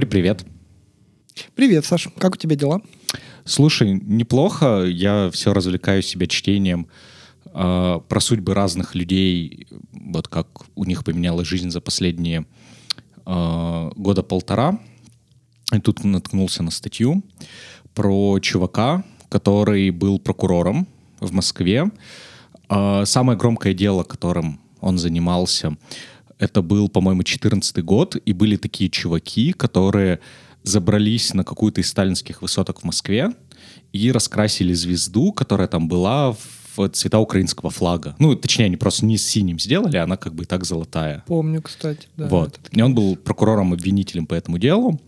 Борь, привет. Привет, Саш. Как у тебя дела? Слушай, неплохо. Я все развлекаю себя чтением э, про судьбы разных людей, вот как у них поменялась жизнь за последние э, года полтора. И тут наткнулся на статью про чувака, который был прокурором в Москве. Э, самое громкое дело, которым он занимался, это был, по-моему, 14 год, и были такие чуваки, которые забрались на какую-то из сталинских высоток в Москве и раскрасили звезду, которая там была в цвета украинского флага. Ну, точнее, они просто не с синим сделали, она как бы и так золотая. Помню, кстати, да. Вот. И он был прокурором-обвинителем по этому делу.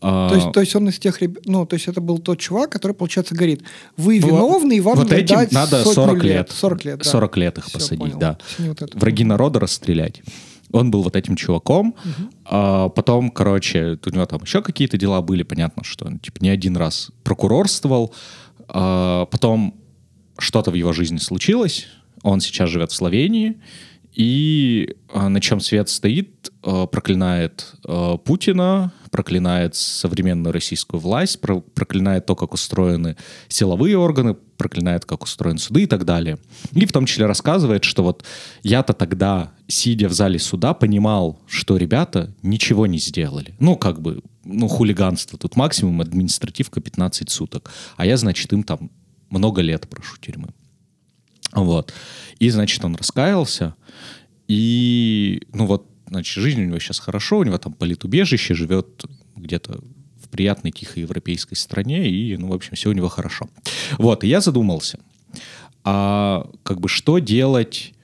То есть, то есть он из тех ребят, ну, то есть это был тот чувак, который, получается, говорит, вы виновны, и вам вот этим дать надо 40 лет. лет. 40 лет, да. 40 лет их Всё, посадить, понял. да. Вот. Враги народа расстрелять. Он был вот этим чуваком. А потом, короче, у него там еще какие-то дела были. Понятно, что он типа не один раз прокурорствовал. А потом что-то в его жизни случилось. Он сейчас живет в Словении. И а, на чем свет стоит, а, проклинает а, Путина, проклинает современную российскую власть, про- проклинает то, как устроены силовые органы, проклинает, как устроены суды и так далее. И в том числе рассказывает, что вот я-то тогда, сидя в зале суда, понимал, что ребята ничего не сделали. Ну, как бы, ну, хулиганство. Тут максимум административка 15 суток. А я, значит, им там много лет прошу тюрьмы. Вот. И, значит, он раскаялся. И, ну вот, значит, жизнь у него сейчас хорошо, у него там политубежище, живет где-то в приятной, тихой европейской стране, и, ну, в общем, все у него хорошо. Вот, и я задумался, а как бы что делать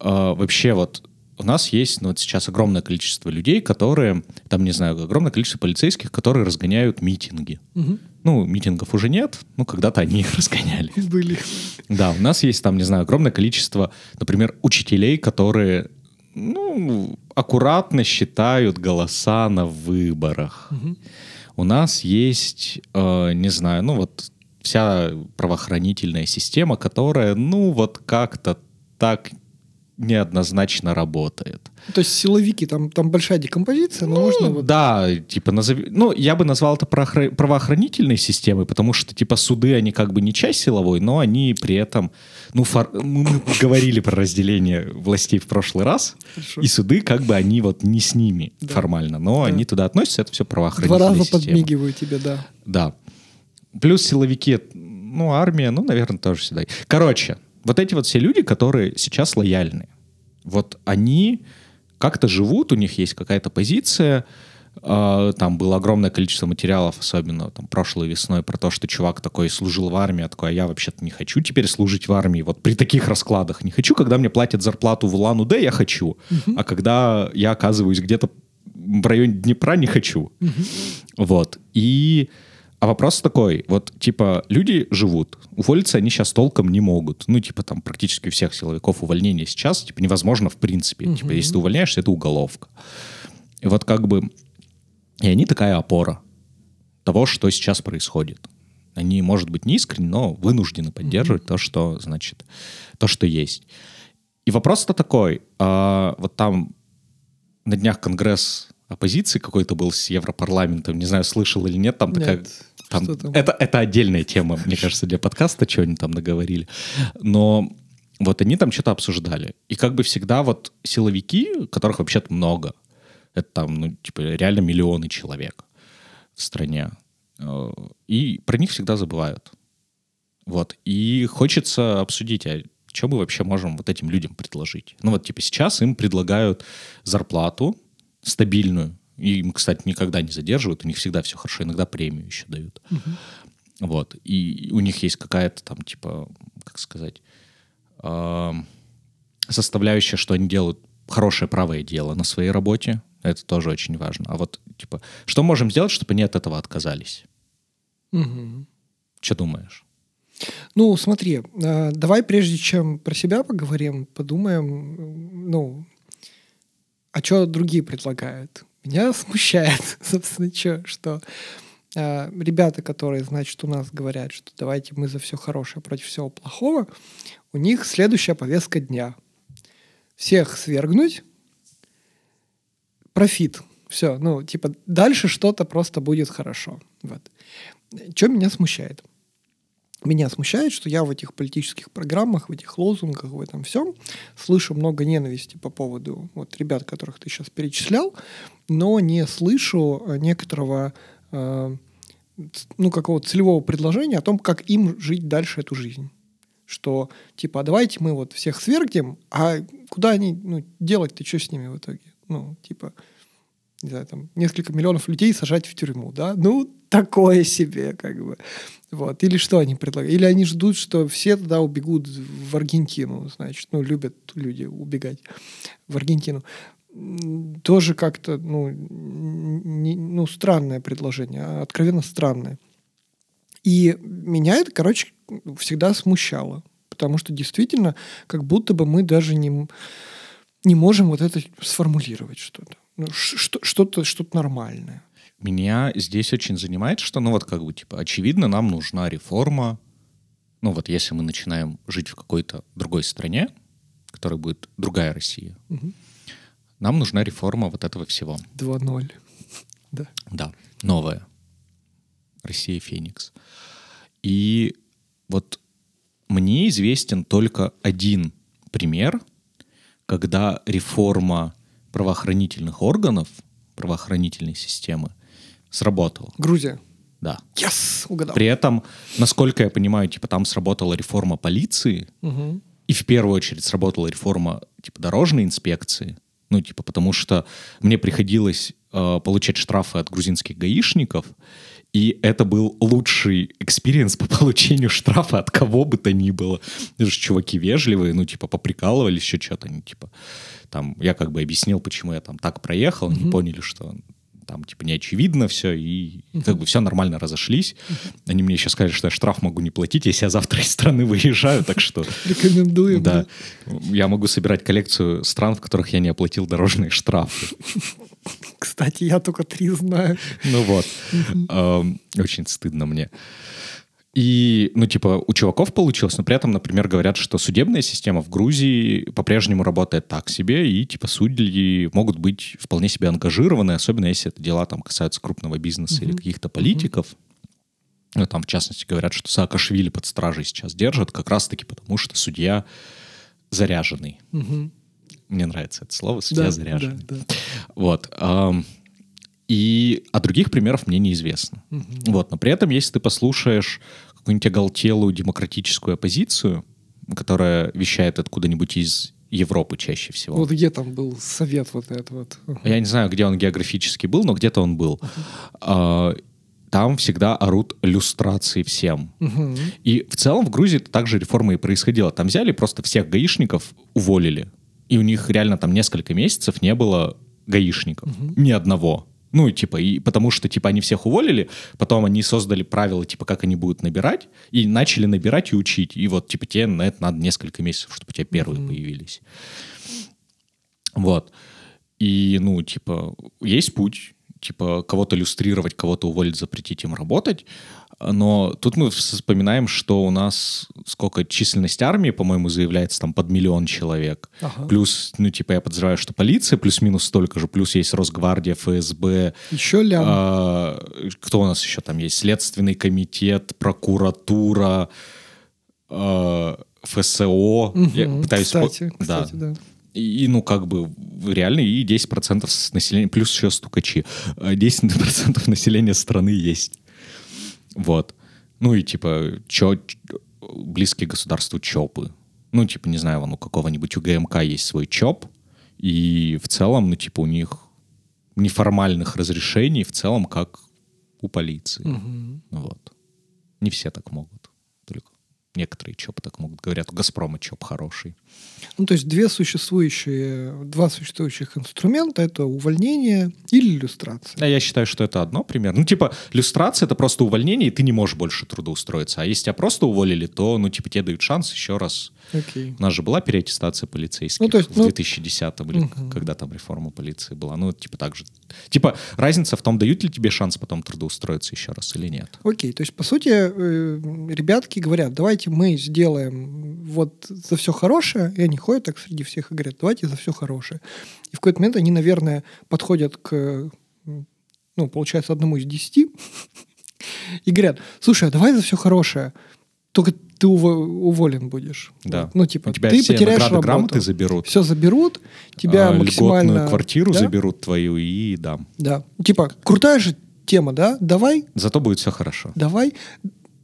а, вообще вот у нас есть ну, вот сейчас огромное количество людей, которые, там, не знаю, огромное количество полицейских, которые разгоняют митинги. Ну, митингов уже нет, ну, когда-то они их разгоняли. Были. Да, у нас есть там, не знаю, огромное количество, например, учителей, которые, ну, аккуратно считают голоса на выборах. У нас есть, э, не знаю, ну вот вся правоохранительная система, которая, ну, вот как-то так неоднозначно работает. То есть силовики, там, там большая декомпозиция, но можно Ну, вот... Да, типа, назови... ну, я бы назвал это правоохра- правоохранительной системой, потому что, типа, суды, они как бы не часть силовой, но они при этом, ну, фор- мы мы говорили про разделение властей в прошлый раз, Хорошо. и суды, как бы, они вот не с ними Да. формально, но Да. они туда относятся, это все Два правоохранительная раза система. подмигиваю тебе, да. Да. Плюс силовики, ну, армия, ну, наверное, тоже сюда. Короче, вот эти вот все люди, которые сейчас лояльны, вот они как-то живут, у них есть какая-то позиция, там было огромное количество материалов, особенно там прошлой весной, про то, что чувак такой служил в армии, а такой, а я вообще-то не хочу теперь служить в армии, вот при таких раскладах не хочу, когда мне платят зарплату в Улан-Удэ, я хочу, а когда я оказываюсь где-то в районе Днепра, не хочу. Вот. И а вопрос такой, вот, типа, люди живут, уволиться они сейчас толком не могут. Ну, типа, там, практически у всех силовиков увольнение сейчас, типа, невозможно в принципе. Типа, если ты увольняешься, это уголовка. И вот как бы, и они такая опора того, что сейчас происходит. Они, может быть, не искренне, но вынуждены поддерживать то, что, значит, то, что есть. И вопрос-то такой, а, вот там на днях конгресс оппозиции какой-то был с Европарламентом, не знаю, слышал или нет, там такая... Нет. Там, Что там? Это, это отдельная тема, мне кажется, для подкаста, что они там наговорили. Но вот они там что-то обсуждали. И как бы всегда вот силовики, которых вообще-то много, это там, ну, типа, реально миллионы человек в стране, э, и про них всегда забывают. Вот. И хочется обсудить, а что мы вообще можем вот этим людям предложить? Ну вот, типа, сейчас им предлагают зарплату стабильную. Им, кстати, никогда не задерживают, у них всегда все хорошо, иногда премию еще дают. Вот. И у них есть какая-то там, типа, как сказать, эм, составляющая, что они делают хорошее правое дело на своей работе. Это тоже очень важно. А вот, типа, что можем сделать, чтобы они от этого отказались? Мгм. Что думаешь? Ну, смотри, э, давай прежде чем про себя поговорим, подумаем, ну, а что другие предлагают? Меня смущает, собственно, чё, что э, ребята, которые, значит, у нас говорят, что давайте мы за все хорошее против всего плохого, у них следующая повестка дня. Всех свергнуть, профит все, ну, типа, дальше что-то просто будет хорошо. Вот. Что меня смущает? Меня смущает, что я в этих политических программах, в этих лозунгах, в этом всем слышу много ненависти по поводу вот ребят, которых ты сейчас перечислял, но не слышу э, некоторого э, ну, какого-то целевого предложения о том, как им жить дальше эту жизнь. Что, типа, а давайте мы вот всех свергнем, а куда они, ну, делать-то что с ними в итоге? Ну, типа, не знаю, там, несколько миллионов людей сажать в тюрьму, да? Ну, такое себе, как бы. Вот. Или что они предлагают? Или они ждут, что все тогда убегут в Аргентину, значит, ну, любят люди убегать в Аргентину тоже как-то, ну, не, ну, странное предложение, а откровенно странное. И меня это, короче, всегда смущало, потому что действительно, как будто бы мы даже не, не можем вот это сформулировать что-то. Ну, что-то, что-то нормальное. Меня здесь очень занимает, что, ну вот как бы, типа, очевидно, нам нужна реформа. Ну вот если мы начинаем жить в какой-то другой стране, которая будет другая Россия, угу нам нужна реформа вот этого всего. 2.0. Да. Да, новая. Россия Феникс. И вот мне известен только один пример, когда реформа правоохранительных органов, правоохранительной системы сработала. Грузия. Да. Yes! Угадал. При этом, насколько я понимаю, типа там сработала реформа полиции, угу. и в первую очередь сработала реформа типа дорожной инспекции, ну, типа, потому что мне приходилось э, получать штрафы от грузинских гаишников, и это был лучший experience по получению штрафа от кого бы то ни было. Даже чуваки вежливые, ну, типа, поприкалывались еще что-то, ну, типа, там, я как бы объяснил, почему я там так проехал, mm-hmm. они поняли, что там, типа, не очевидно все, и uh-huh. как бы все нормально разошлись. Uh-huh. Они мне еще сказали, что я штраф могу не платить, если я завтра из страны выезжаю, так что... Рекомендую. Да. Я могу собирать коллекцию стран, в которых я не оплатил дорожные штрафы. Кстати, я только три знаю. Ну вот. Очень стыдно мне. И, ну, типа, у чуваков получилось, но при этом, например, говорят, что судебная система в Грузии по-прежнему работает так себе, и, типа, судьи могут быть вполне себе ангажированы, особенно если это дела там касаются крупного бизнеса mm-hmm. или каких-то политиков. Mm-hmm. Ну, там, в частности, говорят, что Саакашвили под стражей сейчас держат, как раз-таки потому, что судья заряженный. Mm-hmm. Мне нравится это слово, судья да, заряженный. Да, да. Вот. И о других примеров мне неизвестно. Угу. Вот, но при этом, если ты послушаешь какую-нибудь оголтелую демократическую оппозицию, которая вещает откуда-нибудь из Европы чаще всего. Вот где там был совет вот этот вот? Я не знаю, где он географически был, но где-то он был. Uh-huh. Там всегда орут люстрации всем. Uh-huh. И в целом в Грузии также реформа и происходила. Там взяли просто всех гаишников, уволили. И у них реально там несколько месяцев не было гаишников. Uh-huh. Ни одного. Ну, типа, и потому что, типа, они всех уволили, потом они создали правила, типа, как они будут набирать, и начали набирать и учить. И вот, типа, тебе на это надо несколько месяцев, чтобы у тебя первые mm-hmm. появились. Вот. И, ну, типа, есть путь, типа, кого-то иллюстрировать, кого-то уволить, запретить им работать, но тут мы вспоминаем, что у нас сколько численность армии, по-моему, заявляется там под миллион человек. Ага. Плюс, ну, типа, я подозреваю, что полиция плюс-минус столько же, плюс есть Росгвардия, ФСБ. Еще лям. А, кто у нас еще там есть? Следственный комитет, прокуратура, а, ФСО. Угу, я пытаюсь... Кстати, да. кстати, да. И, ну, как бы, реально, и 10% населения, плюс еще стукачи, 10% а, населения страны есть. Вот. Ну и типа, чё, близкие государству ЧОПы. Ну, типа, не знаю, вон у какого-нибудь у ГМК есть свой ЧОП, и в целом, ну, типа, у них неформальных разрешений в целом, как у полиции. Угу. Вот. Не все так могут. Только некоторые ЧОП так могут. Говорят, у «Газпрома» ЧОП хороший. Ну, то есть две существующие, два существующих инструмента — это увольнение или иллюстрация. Да, я считаю, что это одно примерно. Ну, типа, иллюстрация — это просто увольнение, и ты не можешь больше трудоустроиться. А если тебя просто уволили, то, ну, типа, тебе дают шанс еще раз. Okay. У нас же была переаттестация полицейских ну, то есть, в ну... 2010-м, или угу. когда там реформа полиции была. Ну, типа, так же. Типа, разница в том, дают ли тебе шанс потом трудоустроиться еще раз или нет. Окей, то есть, по сути, э, ребятки говорят, давайте мы сделаем вот за все хорошее, и они ходят так среди всех и говорят, давайте за все хорошее. И в какой-то момент они, наверное, подходят к ну, получается, одному из десяти, и говорят, слушай, а давай за все хорошее, только ты уво- уволен будешь. Да. Вот. Ну, типа, У тебя ты все потеряешь работу. грамоты заберут. Все заберут, тебя а, максимально... Льготную квартиру Да? заберут твою и да. Да. Типа, крутая же тема, да? Давай, Зато будет все хорошо. давай.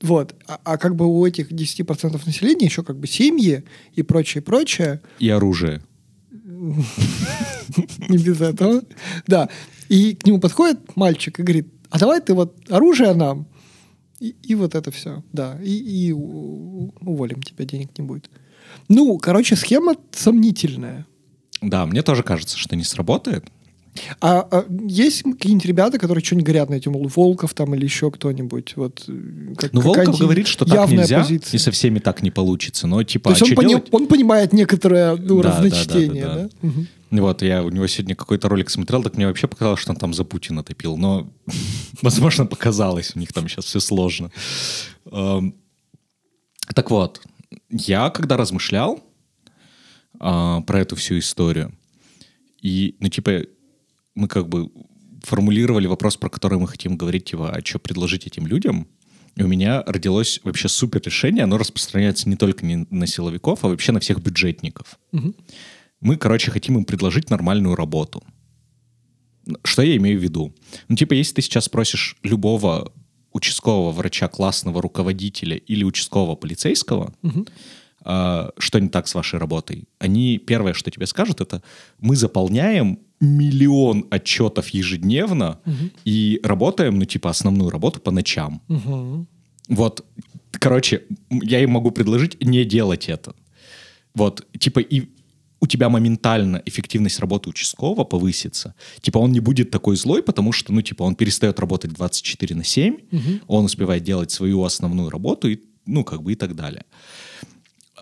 Вот. А, а как бы у этих 10% населения еще как бы семьи и прочее, прочее. И оружие. Не без этого. Да. И к нему подходит мальчик и говорит, а давай ты вот оружие нам, и, и вот это все. Да. И, уволим тебя, денег не будет. Ну, короче, схема сомнительная. Да, мне тоже кажется, что не сработает. А, а есть какие-нибудь ребята, которые что-нибудь говорят на эту, мол, Волков там или еще кто-нибудь? Вот, э, как, Ну, Волков говорит, что так нельзя, позиция. и со всеми так не получится. Но типа, То есть а он, пони- делать? он понимает некоторое ну, Да, да, разночтение, да, да, да? да. Мгм. Вот, я у него сегодня какой-то ролик смотрел, так мне вообще показалось, что он там за Путина топил. Но, возможно, показалось, у них там сейчас все сложно. Эм, Так вот, я когда размышлял а, про эту всю историю, и, ну, типа, мы как бы формулировали вопрос, про который мы хотим говорить, типа, а что предложить этим людям, и у меня родилось вообще супер решение, оно распространяется не только не на силовиков, а вообще на всех бюджетников. Мгм. Мы, короче, хотим им предложить нормальную работу. Что я имею в виду? Ну, типа, если ты сейчас спросишь любого участкового врача, классного руководителя или участкового полицейского, а, что не так с вашей работой, они первое, что тебе скажут, это мы заполняем миллион отчетов ежедневно и работаем, ну, типа, основную работу по ночам. Мгм. Вот, короче, я им могу предложить не делать это. Вот, типа, и у тебя моментально эффективность работы участкового повысится. Типа, он не будет такой злой, потому что, ну, типа, он перестает работать 24 на 7, он успевает делать свою основную работу, и, ну, как бы и так далее.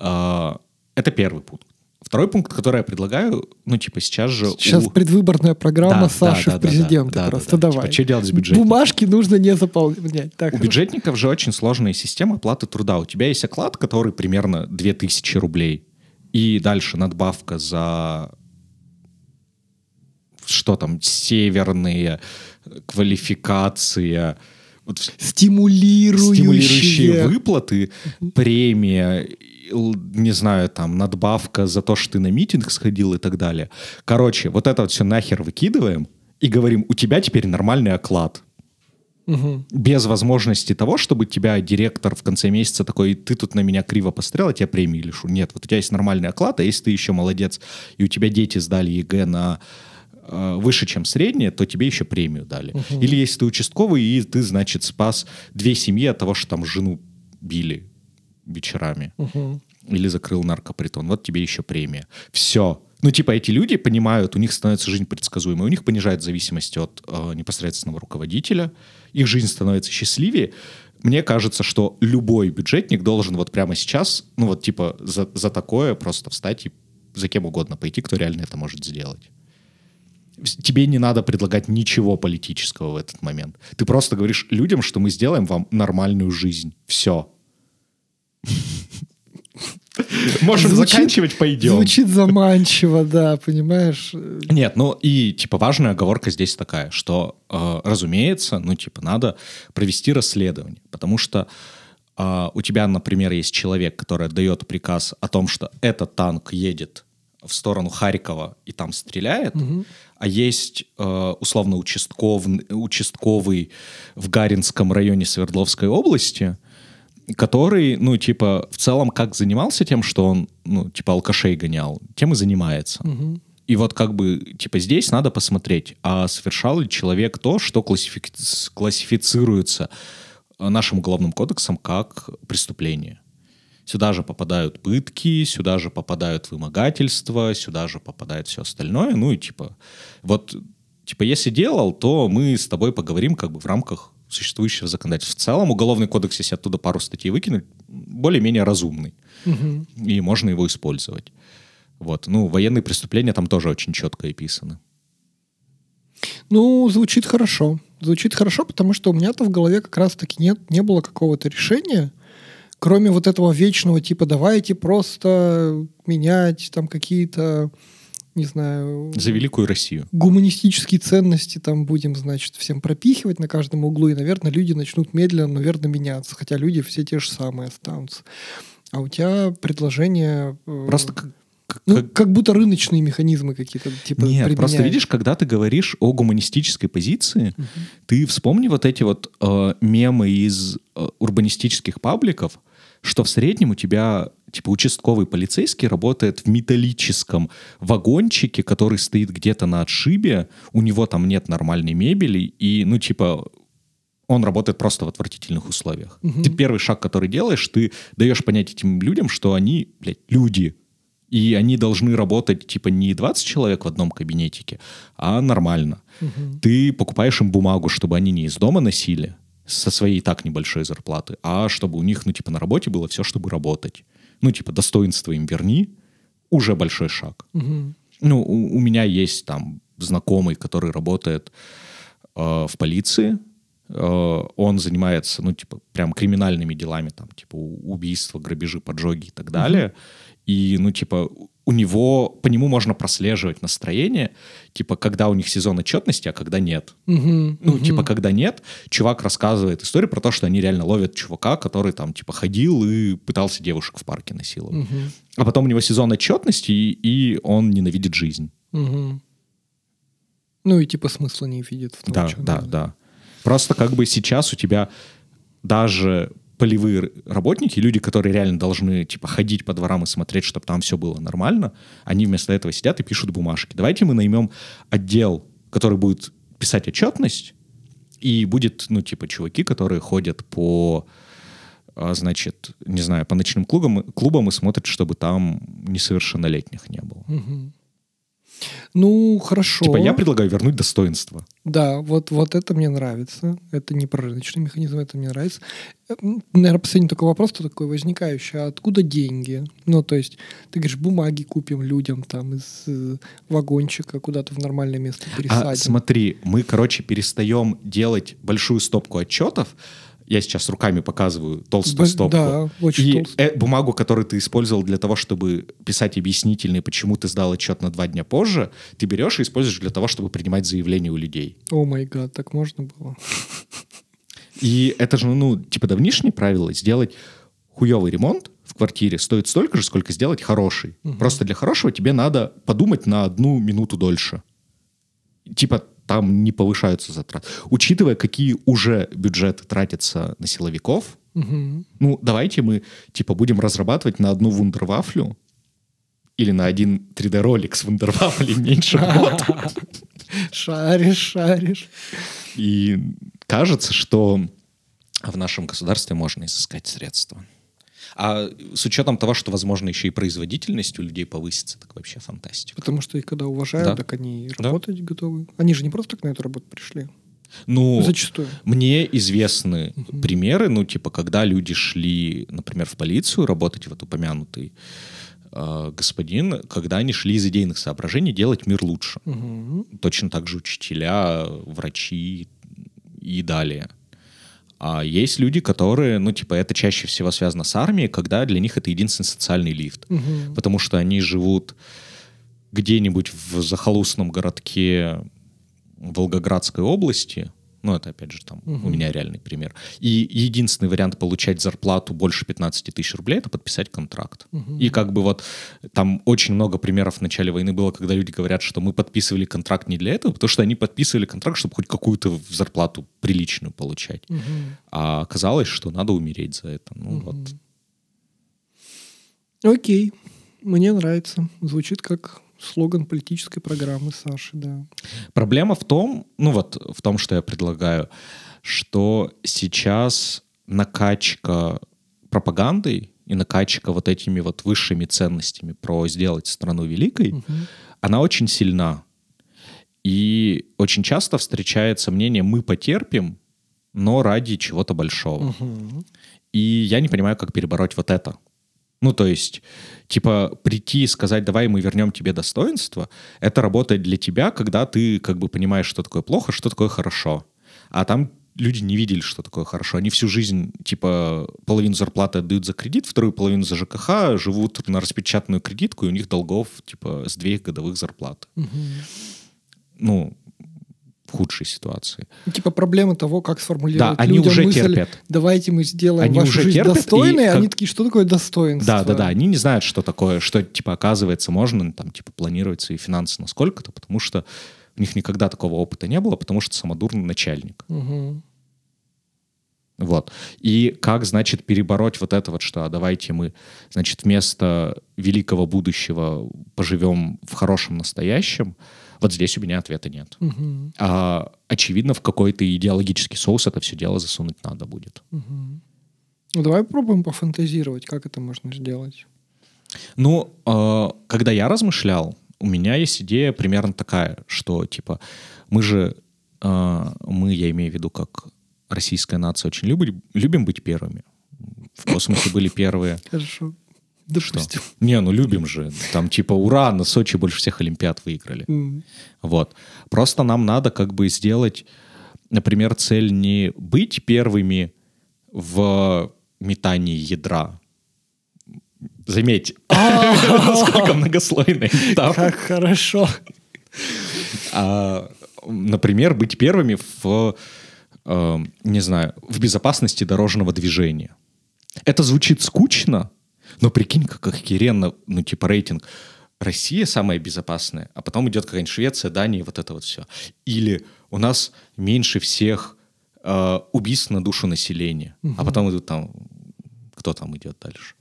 А, это первый пункт. Второй пункт, который я предлагаю, ну, типа, сейчас же... Сейчас у- предвыборная программа Да, Саши да, да, в президенты да, да, просто. да, да. Давай. Типа, что делать с бюджетом? Бумажки нужно не заполнять. Так, У бюджетников же очень сложная система оплаты труда. У тебя есть оклад, который примерно 2000 рублей. И дальше надбавка за что там, северные, квалификация, вот стимулирующие. стимулирующие выплаты, премия, не знаю, там, надбавка за то, что ты на митинг сходил и так далее. Короче, вот это вот все нахер выкидываем и говорим, у тебя теперь нормальный оклад Мгм. без возможности того, чтобы тебя директор в конце месяца такой, ты тут на меня криво посмотрел, я тебя премии лишу. Нет, вот у тебя есть нормальный оклад, а если ты еще молодец, и у тебя дети сдали ЕГЭ на э, выше, чем среднее, то тебе еще премию дали. Или если ты участковый, и ты, значит, спас две семьи от того, что там жену били вечерами. Мгм. Или закрыл наркопритон. Вот тебе еще премия. Все. Ну, типа, эти люди понимают, у них становится жизнь предсказуемой, у них понижает зависимость от э, непосредственного руководителя, их жизнь становится счастливее. Мне кажется, что любой бюджетник должен вот прямо сейчас, ну вот типа за, за такое просто встать и за кем угодно пойти, кто реально это может сделать. Тебе не надо предлагать ничего политического в этот момент. Ты просто говоришь людям, что мы сделаем вам нормальную жизнь. Все. Можем Звучит- заканчивать, пойдем. Звучит заманчиво, да, понимаешь? Нет, ну и типа важная оговорка здесь такая, что, э, разумеется, ну типа надо провести расследование, потому что э, у тебя, например, есть человек, который отдает приказ о том, что этот танк едет в сторону Харькова и там стреляет, а есть э, условно участков, участковый в Гаринском районе Свердловской области, который, ну, типа, в целом как занимался тем, что он, ну, типа, алкашей гонял, тем и занимается. И вот как бы, типа, здесь надо посмотреть, а совершал ли человек то, что классифи- классифицируется э, нашим уголовным кодексом как преступление. Сюда же попадают пытки, сюда же попадают вымогательства, сюда же попадает все остальное. Ну и типа, вот, типа, если делал, то мы с тобой поговорим как бы в рамках существующего законодательства. В целом уголовный кодекс, если оттуда пару статей выкинуть, более-менее разумный. И можно его использовать. Вот. Ну, военные преступления там тоже очень четко описаны. Ну, звучит хорошо. Звучит хорошо, потому что у меня-то в голове как раз-таки нет, не было какого-то решения, кроме вот этого вечного типа давайте просто менять там какие-то не знаю... За великую Россию. Гуманистические ценности там будем, значит, всем пропихивать на каждом углу, и, наверное, люди начнут медленно, наверное, меняться, хотя люди все те же самые останутся. А у тебя предложение... э, просто как, ну, как... как будто рыночные механизмы какие-то типа Нет, применяют. просто видишь, когда ты говоришь о гуманистической позиции, угу. ты вспомни вот эти вот э, мемы из э, урбанистических пабликов, что в среднем у тебя типа участковый полицейский работает в металлическом вагончике, который стоит где-то на отшибе, у него там нет нормальной мебели, и, ну, типа, он работает просто в отвратительных условиях. Угу. Ты первый шаг, который делаешь, ты даешь понять этим людям, что они, блядь, люди. И они должны работать, типа, не 20 человек в одном кабинетике, а нормально. Угу. Ты покупаешь им бумагу, чтобы они не из дома носили со своей и так небольшой зарплаты, а чтобы у них, ну, типа, на работе было все, чтобы работать ну, типа, достоинство им верни, уже большой шаг. Угу. Ну, у, у меня есть там знакомый, который работает э, в полиции, э, он занимается, ну, типа, прям криминальными делами, там, типа, убийства, грабежи, поджоги и так далее. Угу. И, ну, типа, у него, по нему можно прослеживать настроение, типа, когда у них сезон отчетности, а когда нет. Угу, ну, угу. типа, когда нет, чувак рассказывает историю про то, что они реально ловят чувака, который там, типа, ходил и пытался девушек в парке насиловать. Угу. А потом у него сезон отчетности, и, и он ненавидит жизнь. Угу. Ну и типа смысла не видит в том, да, да, да. Просто как бы сейчас у тебя даже полевые работники, люди, которые реально должны типа ходить по дворам и смотреть, чтобы там все было нормально, они вместо этого сидят и пишут бумажки. Давайте мы наймем отдел, который будет писать отчетность, и будет, ну, типа, чуваки, которые ходят по, а, значит, не знаю, по ночным клубам, клубам и смотрят, чтобы там несовершеннолетних не было. Угу. Ну, хорошо. Типа я предлагаю вернуть достоинство. Да, вот, вот это мне нравится. Это не про рыночный механизм, это мне нравится. Наверное, последний такой вопрос то такой возникающий. А откуда деньги? Ну, то есть, ты говоришь, бумаги купим людям там из э, вагончика куда-то в нормальное место пересадим. А смотри, мы, короче, перестаем делать большую стопку отчетов, я сейчас руками показываю толстую Б- стопку. Да, очень и толстую. Э, бумагу, которую ты использовал для того, чтобы писать объяснительные, почему ты сдал отчет на два дня позже, ты берешь и используешь для того, чтобы принимать заявления у людей. О май гад, так можно было? И это же, ну, типа давнишнее правило, сделать хуевый ремонт в квартире стоит столько же, сколько сделать хороший. Угу. Просто для хорошего тебе надо подумать на одну минуту дольше. Типа там не повышаются затраты. Учитывая, какие уже бюджеты тратятся на силовиков, угу. ну, давайте мы, типа, будем разрабатывать на одну вундервафлю или на один 3D-ролик с вундервафлей меньше год. Шаришь, шаришь. И кажется, что в нашем государстве можно изыскать средства. А с учетом того, что, возможно, еще и производительность у людей повысится, так вообще фантастика. Потому что их когда уважают, да. так они работать да. готовы. Они же не просто так на эту работу пришли. Ну, Зачастую. мне известны угу. примеры, ну, типа, когда люди шли, например, в полицию работать, вот упомянутый э, господин, когда они шли из идейных соображений делать мир лучше. Угу. Точно так же учителя, врачи и далее. А есть люди, которые, ну, типа, это чаще всего связано с армией, когда для них это единственный социальный лифт. Угу. Потому что они живут где-нибудь в захолустном городке Волгоградской области, ну, это, опять же, там угу. у меня реальный пример. И единственный вариант получать зарплату больше 15 тысяч рублей — это подписать контракт. Угу. И как бы вот там очень много примеров в начале войны было, когда люди говорят, что мы подписывали контракт не для этого, потому что они подписывали контракт, чтобы хоть какую-то зарплату приличную получать. Угу. А оказалось, что надо умереть за это. Ну, угу. вот. Окей. Мне нравится. Звучит как слоган политической программы Саши, да. Проблема в том, ну вот в том, что я предлагаю, что сейчас накачка пропагандой и накачка вот этими вот высшими ценностями про сделать страну великой, угу. она очень сильна. И очень часто встречается мнение «мы потерпим, но ради чего-то большого». Угу. И я не понимаю, как перебороть вот это. Ну, то есть, типа, прийти и сказать, давай мы вернем тебе достоинство, это работает для тебя, когда ты как бы понимаешь, что такое плохо, что такое хорошо. А там люди не видели, что такое хорошо. Они всю жизнь, типа, половину зарплаты отдают за кредит, вторую половину за ЖКХ, живут на распечатанную кредитку, и у них долгов, типа, с две годовых зарплат. Ну, в худшей ситуации. Типа проблема того, как сформулировать Да, они уже мысль, терпят. Давайте мы сделаем Они вашу уже жизнь терпят, и достойной. как- Они такие, что такое достоинство? Да, да, да. Они не знают, что такое, что, типа, оказывается, можно, там, типа, планировать свои финансы на сколько-то, потому что у них никогда такого опыта не было, потому что самодурный начальник. Мгм. Вот. И как, значит, перебороть вот это вот, что а давайте мы, значит, вместо великого будущего поживем в хорошем настоящем, вот здесь у меня ответа нет. Мгм. А, очевидно, в какой-то идеологический соус это все дело засунуть надо будет. Мгм. Ну, давай попробуем пофантазировать, как это можно сделать. Ну, э, когда я размышлял, у меня есть идея примерно такая, что, типа, мы же, э, мы, я имею в виду, как российская нация, очень любим, любим быть первыми. В космосе были первые. Хорошо. Что? Допустим. Не, ну любим же. Там типа, ура, на Сочи больше всех Олимпиад выиграли. М. Вот. Просто нам надо как бы сделать, например, цель не быть первыми в метании ядра. Заметь, насколько многослойная метафора. Как хорошо. А, например, быть первыми в, э, не знаю, в безопасности дорожного движения. Это звучит скучно, но прикинь, как охеренно, ну, типа, рейтинг. Россия самая безопасная, а потом идет какая-нибудь Швеция, Дания, вот это вот все. Или у нас меньше всех э, убийств на душу населения, а потом идут там, кто там идет дальше?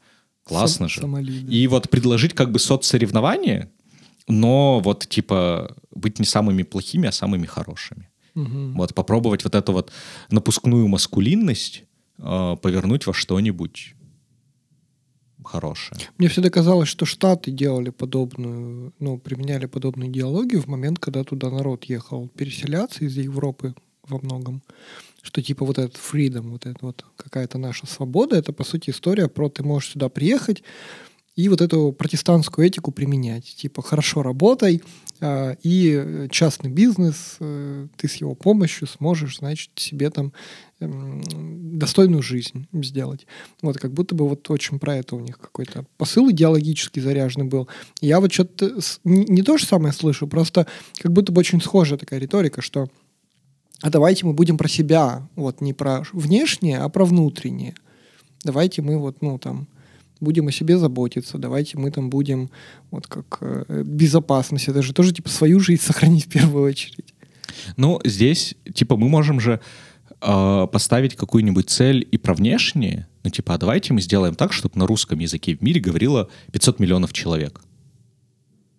Классно Сом- же. Сомали, да. И вот предложить как бы соцсоревнования, но вот типа быть не самыми плохими, а самыми хорошими. Мгм. Вот попробовать вот эту вот напускную маскулинность э, повернуть во что-нибудь хорошее. Мне всегда казалось, что Штаты делали подобную, ну, применяли подобную идеологию в момент, когда туда народ ехал переселяться из Европы во многом. Что типа вот этот freedom, вот это вот какая-то наша свобода, это по сути история про ты можешь сюда приехать и вот эту протестантскую этику применять. Типа хорошо работай, а, и э, частный бизнес, э, ты с его помощью сможешь, значит, себе там эм, достойную жизнь сделать. Вот, как будто бы вот очень про это у них какой-то посыл идеологически заряженный был. Я вот что-то не то же самое слышу, просто как будто бы очень схожая такая риторика, что а давайте мы будем про себя, вот не про внешнее, а про внутреннее. Давайте мы вот, ну, там, будем о себе заботиться, давайте мы там будем, вот как э, безопасность, это же тоже, типа, свою жизнь сохранить в первую очередь. Ну, здесь, типа, мы можем же э, поставить какую-нибудь цель и про внешнее. Ну, типа, а давайте мы сделаем так, чтобы на русском языке в мире говорило 500 миллионов человек.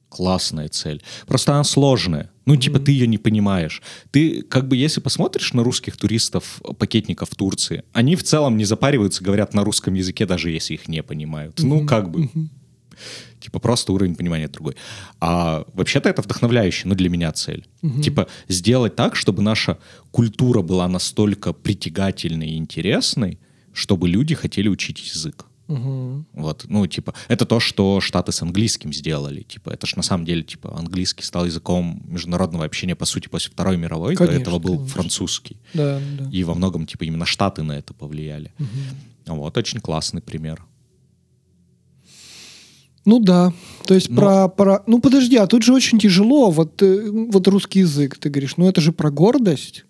Классная цель. Просто она сложная. Ну, типа, ты ее не понимаешь. Ты, как бы, если посмотришь на русских туристов, пакетников в Турции, они в целом не запариваются, говорят на русском языке, даже если их не понимают. Ну, как бы. Типа просто уровень понимания другой. А вообще-то это вдохновляющая, ну, для меня цель. Типа сделать так, чтобы наша культура была настолько притягательной и интересной, чтобы люди хотели учить язык. Мгм. Вот, ну, типа, это то, что Штаты с английским сделали. Типа, это ж на самом деле, типа, английский стал языком международного общения, по сути, после Второй мировой. До Конечно, этого был конечно. французский. Да, да. И во многом, типа, именно Штаты на это повлияли. Вот, очень классный пример. Ну да, то есть Но- про, про... Ну подожди, а тут же очень тяжело, вот, э, вот русский язык, ты говоришь, ну это же про гордость.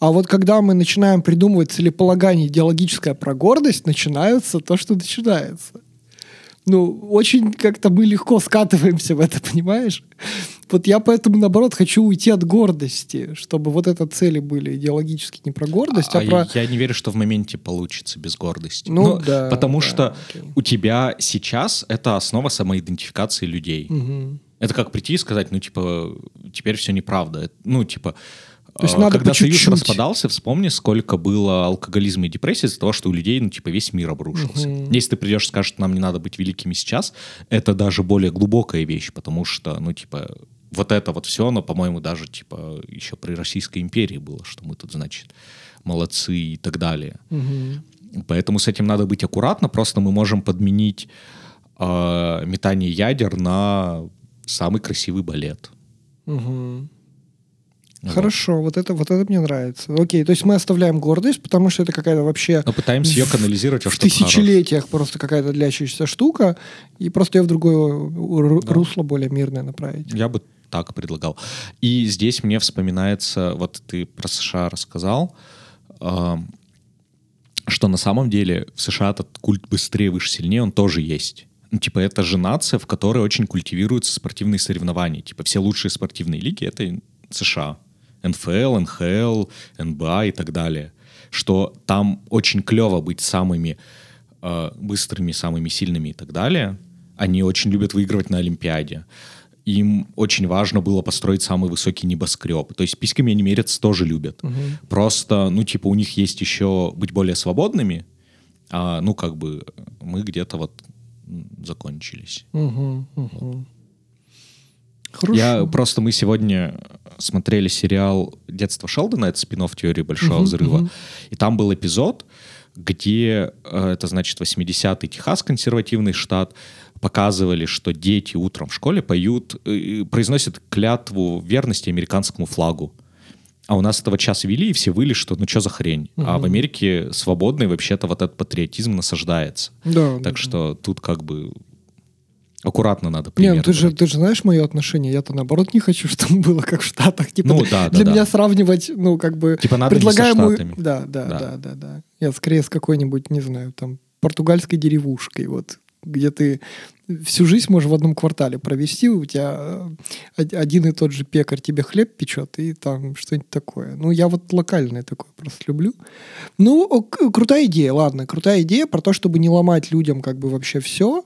А вот когда мы начинаем придумывать целеполагание идеологическое про гордость, начинается то, что начинается. Ну, очень как-то мы легко скатываемся в это, понимаешь? Вот я поэтому, наоборот, хочу уйти от гордости, чтобы вот это цели были идеологически не про гордость, а, А про... Я не верю, что в моменте получится без гордости. Ну, да, Потому да, что окей. у тебя сейчас это основа самоидентификации людей. Мгм. Это как прийти и сказать, ну, типа, теперь все неправда. Ну, типа, То есть э, надо когда по Союз распадался, вспомни, сколько было алкоголизма и депрессии из-за того, что у людей, ну, типа, весь мир обрушился. Мгм. Если ты придешь и скажешь, что нам не надо быть великими сейчас, это даже более глубокая вещь, потому что, ну, типа, вот это вот все, оно, по-моему, даже, типа, еще при Российской империи было, что мы тут, значит, молодцы и так далее. Мгм. Поэтому с этим надо быть аккуратно. Просто мы можем подменить э, метание ядер на самый красивый балет. Мгм. Хорошо, вот это, вот это мне нравится. Окей, то есть мы оставляем гордость, потому что это какая-то вообще... Но пытаемся ее канализировать во в тысячелетиях просто какая-то длящаяся штука, и просто ее в другое ру- русло более мирное направить. Я бы так предлагал. И здесь мне вспоминается, вот ты про США рассказал, э, что на самом деле в США этот культ быстрее, выше, сильнее, он тоже есть. Ну, типа, это же нация, в которой очень культивируются спортивные соревнования. Типа, все лучшие спортивные лиги — это США. НФЛ, НХЛ, НБА и так далее. Что там очень клево быть самыми э, быстрыми, самыми сильными и так далее. Они очень любят выигрывать на Олимпиаде. Им очень важно было построить самый высокий небоскреб. То есть письками они мерятся тоже любят. Просто, ну, типа, у них есть еще быть более свободными, а, ну, как бы мы где-то вот закончились. Мгм, мгм. Хорошо. Я просто мы сегодня смотрели сериал "Детство Шелдона", это спин-офф теории большого Мгм, взрыва, мгм. и там был эпизод, где э, это значит 80-й Техас, консервативный штат, показывали, что дети утром в школе поют, э, произносят клятву верности американскому флагу. А у нас этого час вели, и все выли, что ну что за хрень. А в Америке свободный вообще-то вот этот патриотизм насаждается. Да, да, Так да. что тут как бы аккуратно надо Не, пример ну ты же, ты же знаешь мое отношение. Я-то наоборот не хочу, чтобы было как в Штатах. Типа, Ну да, да, для да. меня сравнивать, ну, как бы Типа надо не со предлагаемую... Штатами. Да, да, Да. да, да, да. Я скорее с какой-нибудь, не знаю, там, португальской деревушкой, вот, где ты всю жизнь можешь в одном квартале провести, у тебя э, од- один и тот же пекарь тебе хлеб печет, и там что-нибудь такое. Ну, я вот локальное такое просто люблю. Ну, крутая идея, ладно, крутая идея про то, чтобы не ломать людям как бы вообще все,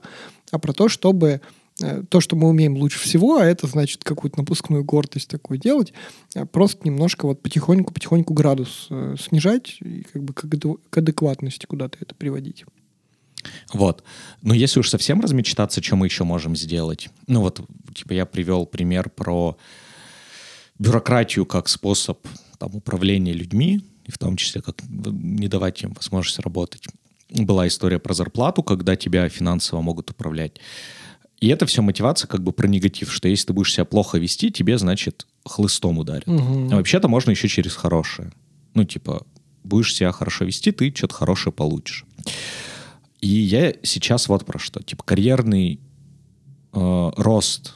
а про то, чтобы э, то, что мы умеем лучше всего, а это значит какую-то напускную гордость такую делать, э, просто немножко вот потихоньку-потихоньку градус э, снижать и как бы к, адекватности куда-то это приводить. Вот. Но если уж совсем размечтаться, что мы еще можем сделать? Ну вот, типа я привел пример про бюрократию как способ там, управления людьми, и в том числе как не давать им возможность работать. Была история про зарплату, когда тебя финансово могут управлять. И это все мотивация как бы про негатив, что если ты будешь себя плохо вести, тебе, значит, хлыстом ударят. Мгм. А вообще-то можно еще через хорошее. Ну, типа, будешь себя хорошо вести, ты что-то хорошее получишь. И я сейчас вот про что. Типа, карьерный э, рост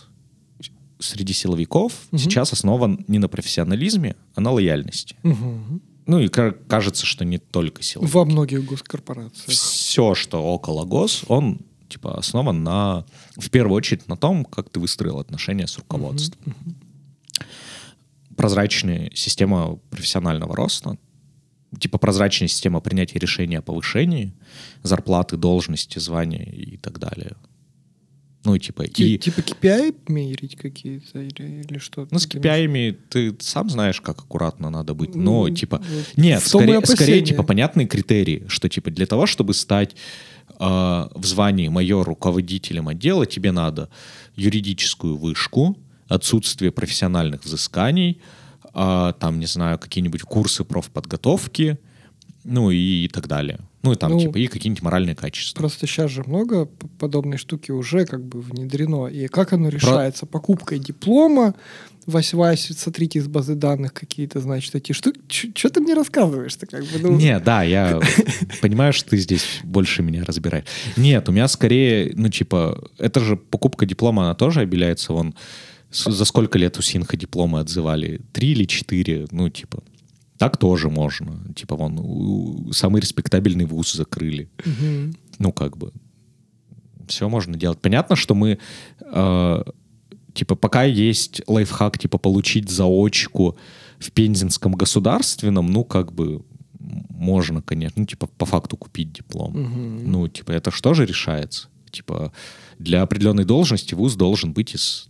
среди силовиков сейчас основан не на профессионализме, а на лояльности. Мгм. Ну и ка- кажется, что не только силовики. Во многих госкорпорациях. Все, что около гос, он типа основан на, в первую очередь, на том, как ты выстроил отношения с руководством. Прозрачная система профессионального роста, типа прозрачная система принятия решения о повышении, зарплаты, должности, звания и так далее. Ну, типа, Ти- и... Типа KPI мерить какие-то или, или что? Ну, с KPI ты сам знаешь, как аккуратно надо быть. Но, Ну, типа, вот нет, скорее, скорее, типа, понятные критерии, что, типа, для того, чтобы стать э, в звании майор руководителем отдела, тебе надо юридическую вышку, отсутствие профессиональных взысканий, э, там, не знаю, какие-нибудь курсы профподготовки, ну, и, так далее. Ну, и там, Ну, типа, и какие-нибудь моральные качества. Просто сейчас же много подобной штуки уже как бы внедрено. И как оно решается? Покупкой диплома, Вась-Вась, смотрите из базы данных какие-то, значит, эти штуки. Что ты мне рассказываешь-то? Как бы, ну, Не, да, я понимаю, что ты здесь больше меня разбираешь. Нет, у меня скорее, ну, типа, это же покупка диплома, она тоже обеляется, вон, за сколько лет у Синха дипломы отзывали? Три или четыре? Ну, типа, так тоже можно. Типа, вон, самый респектабельный вуз закрыли. мгм. Ну, как бы, все можно делать. Понятно, что мы, э, типа, пока есть лайфхак, типа, получить заочку в Пензенском государственном, ну, как бы, можно, конечно, ну, типа, по факту купить диплом. Мгм. Ну, типа, это что же решается? Типа, для определенной должности вуз должен быть из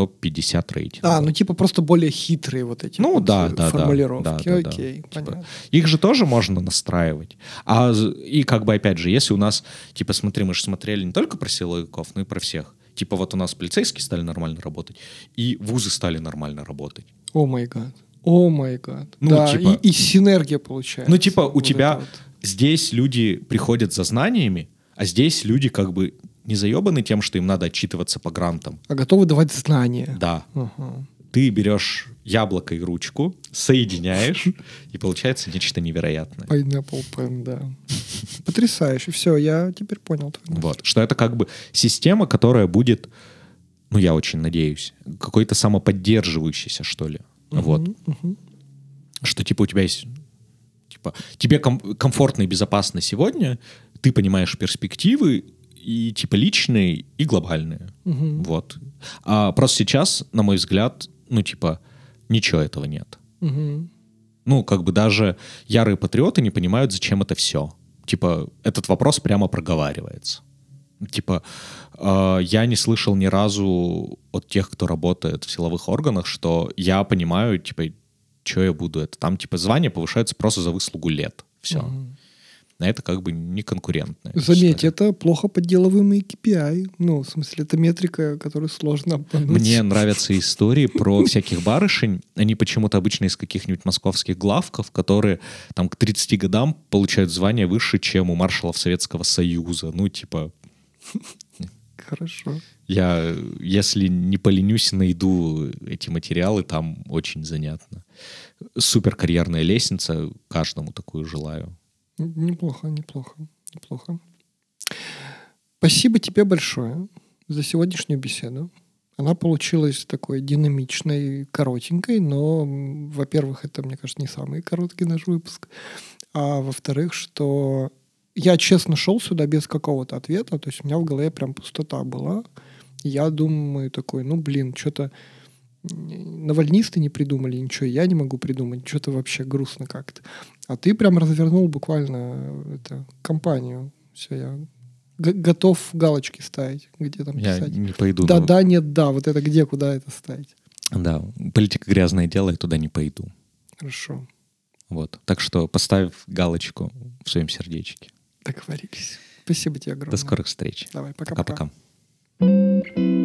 топ-50 рейтинга. А, ну типа просто более хитрые вот эти Ну вот, да, да, да, формулировки. да, да, да. Окей, Типа, понятно. Их же тоже можно настраивать. А и как бы опять же, если у нас, типа, смотри, мы же смотрели не только про силовиков, но и про всех. Типа вот у нас полицейские стали нормально работать, и вузы стали нормально работать. О май гад. О май гад. Ну, да, типа- и, и синергия получается. Ну, типа, у Вот тебя вот. здесь люди приходят за знаниями, а здесь люди как бы не заебаны тем, что им надо отчитываться по грантам. А готовы давать знания. Да. Ага. ты берешь яблоко и ручку, соединяешь, и получается нечто невероятное. Pineapple Pen, да. Потрясающе. Все, я теперь понял. Вот. Что это как бы система, которая будет, ну, я очень надеюсь, какой-то самоподдерживающийся, что ли. Вот. Мгм. Что типа у тебя есть... Типа, тебе ком- комфортно и безопасно сегодня, ты понимаешь перспективы и типа личные, и глобальные. Мгм. Вот. А просто сейчас, на мой взгляд, ну, типа, ничего этого нет. Мгм. Ну, как бы даже ярые патриоты не понимают, зачем это все. Типа, этот вопрос прямо проговаривается. Типа, э, я не слышал ни разу от тех, кто работает в силовых органах, что я понимаю, типа, что я буду это. Там, типа, звание повышается просто за выслугу лет. Все. Мгм. А это как бы не конкурентное. Заметь, это плохо подделываемый KPI. Ну, в смысле, это метрика, которую сложно обмануть. Мне нравятся истории про всяких барышень. Они почему-то обычно из каких-нибудь московских главков, которые там к 30 годам получают звание выше, чем у маршалов Советского Союза. Ну, типа, Хорошо. я, если не поленюсь, найду эти материалы, там очень занятно. Супер карьерная лестница, каждому такую желаю. Неплохо, неплохо, неплохо. Спасибо тебе большое за сегодняшнюю беседу. Она получилась такой динамичной, коротенькой, но, во-первых, это, мне кажется, не самый короткий наш выпуск, а во-вторых, что я честно шел сюда без какого-то ответа, то есть у меня в голове прям пустота была. Я думаю такой, ну, блин, что-то навальнисты не придумали ничего, я не могу придумать, что-то вообще грустно как-то. А ты прям развернул буквально э, это, компанию. Все, я готов галочки ставить, где там Я писать. не пойду. Да, на- да, нет, да. Вот это где, куда это ставить? Да, политика грязное дело, я туда не пойду. Хорошо, Вот. Так что поставь галочку в своем сердечке. договорились. Спасибо тебе огромное. До скорых встреч. Давай, пока-пока. Пока-пока.